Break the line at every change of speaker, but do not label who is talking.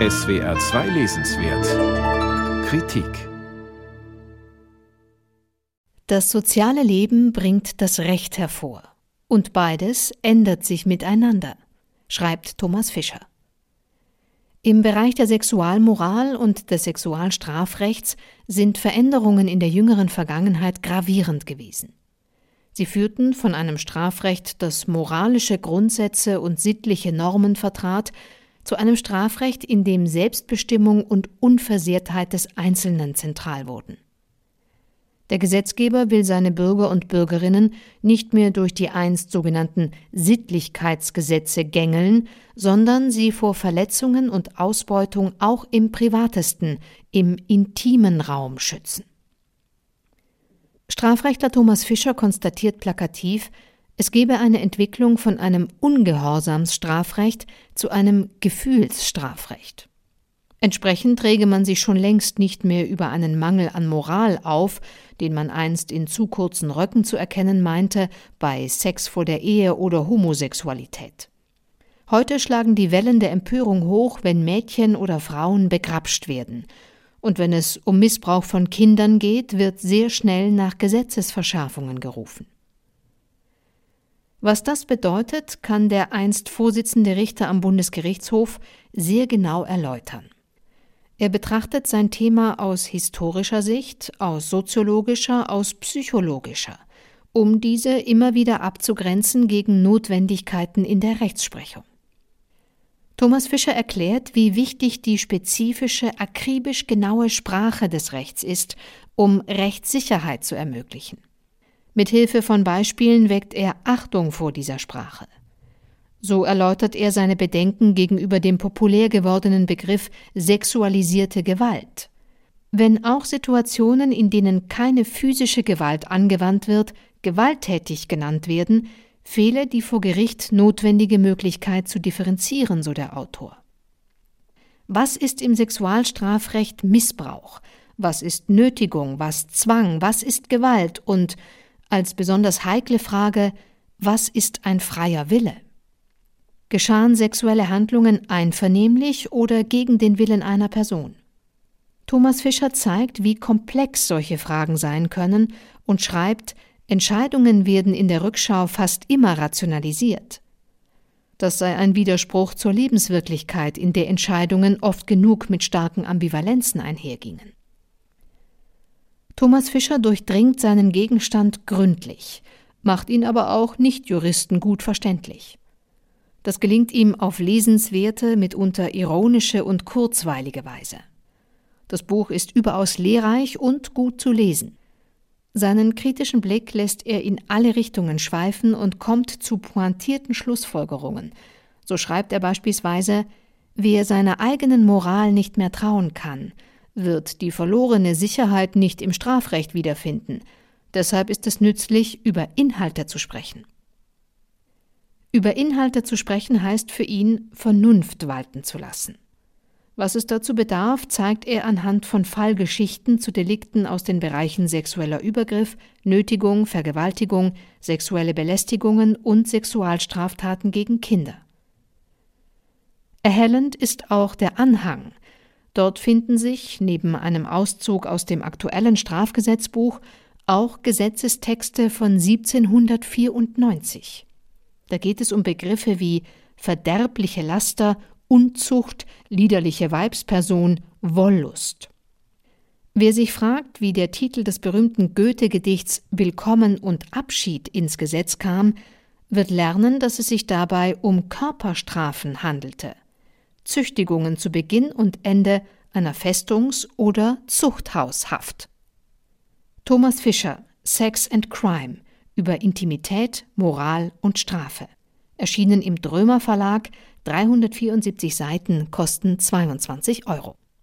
SWR 2 Lesenswert Kritik
Das soziale Leben bringt das Recht hervor. Und beides ändert sich miteinander, schreibt Thomas Fischer. Im Bereich der Sexualmoral und des Sexualstrafrechts sind Veränderungen in der jüngeren Vergangenheit gravierend gewesen. Sie führten von einem Strafrecht, das moralische Grundsätze und sittliche Normen vertrat, zu einem Strafrecht, in dem Selbstbestimmung und Unversehrtheit des Einzelnen zentral wurden. Der Gesetzgeber will seine Bürger und Bürgerinnen nicht mehr durch die einst sogenannten Sittlichkeitsgesetze gängeln, sondern sie vor Verletzungen und Ausbeutung auch im privatesten, im intimen Raum schützen. Strafrechtler Thomas Fischer konstatiert plakativ, es gebe eine Entwicklung von einem Ungehorsamsstrafrecht zu einem Gefühlsstrafrecht. Entsprechend träge man sich schon längst nicht mehr über einen Mangel an Moral auf, den man einst in zu kurzen Röcken zu erkennen meinte, bei Sex vor der Ehe oder Homosexualität. Heute schlagen die Wellen der Empörung hoch, wenn Mädchen oder Frauen begrapscht werden. Und wenn es um Missbrauch von Kindern geht, wird sehr schnell nach Gesetzesverschärfungen gerufen. Was das bedeutet, kann der einst Vorsitzende Richter am Bundesgerichtshof sehr genau erläutern. Er betrachtet sein Thema aus historischer Sicht, aus soziologischer, aus psychologischer, um diese immer wieder abzugrenzen gegen Notwendigkeiten in der Rechtsprechung. Thomas Fischer erklärt, wie wichtig die spezifische, akribisch genaue Sprache des Rechts ist, um Rechtssicherheit zu ermöglichen. Mit Hilfe von Beispielen weckt er Achtung vor dieser Sprache. So erläutert er seine Bedenken gegenüber dem populär gewordenen Begriff sexualisierte Gewalt. Wenn auch Situationen, in denen keine physische Gewalt angewandt wird, gewalttätig genannt werden, fehle die vor Gericht notwendige Möglichkeit zu differenzieren, so der Autor. Was ist im Sexualstrafrecht Missbrauch? Was ist Nötigung? Was Zwang? Was ist Gewalt? Und als besonders heikle Frage, was ist ein freier Wille? Geschahen sexuelle Handlungen einvernehmlich oder gegen den Willen einer Person? Thomas Fischer zeigt, wie komplex solche Fragen sein können und schreibt, Entscheidungen werden in der Rückschau fast immer rationalisiert. Das sei ein Widerspruch zur Lebenswirklichkeit, in der Entscheidungen oft genug mit starken Ambivalenzen einhergingen. Thomas Fischer durchdringt seinen Gegenstand gründlich, macht ihn aber auch Nichtjuristen gut verständlich. Das gelingt ihm auf lesenswerte, mitunter ironische und kurzweilige Weise. Das Buch ist überaus lehrreich und gut zu lesen. Seinen kritischen Blick lässt er in alle Richtungen schweifen und kommt zu pointierten Schlussfolgerungen. So schreibt er beispielsweise Wer seiner eigenen Moral nicht mehr trauen kann, wird die verlorene Sicherheit nicht im Strafrecht wiederfinden. Deshalb ist es nützlich, über Inhalte zu sprechen. Über Inhalte zu sprechen heißt für ihn, Vernunft walten zu lassen. Was es dazu bedarf, zeigt er anhand von Fallgeschichten zu Delikten aus den Bereichen sexueller Übergriff, Nötigung, Vergewaltigung, sexuelle Belästigungen und Sexualstraftaten gegen Kinder. Erhellend ist auch der Anhang, Dort finden sich, neben einem Auszug aus dem aktuellen Strafgesetzbuch, auch Gesetzestexte von 1794. Da geht es um Begriffe wie verderbliche Laster, Unzucht, liederliche Weibsperson, Wollust. Wer sich fragt, wie der Titel des berühmten Goethe-Gedichts Willkommen und Abschied ins Gesetz kam, wird lernen, dass es sich dabei um Körperstrafen handelte. Züchtigungen zu Beginn und Ende einer Festungs- oder Zuchthaushaft. Thomas Fischer Sex and Crime über Intimität, Moral und Strafe. Erschienen im Drömer Verlag, 374 Seiten, kosten 22 Euro.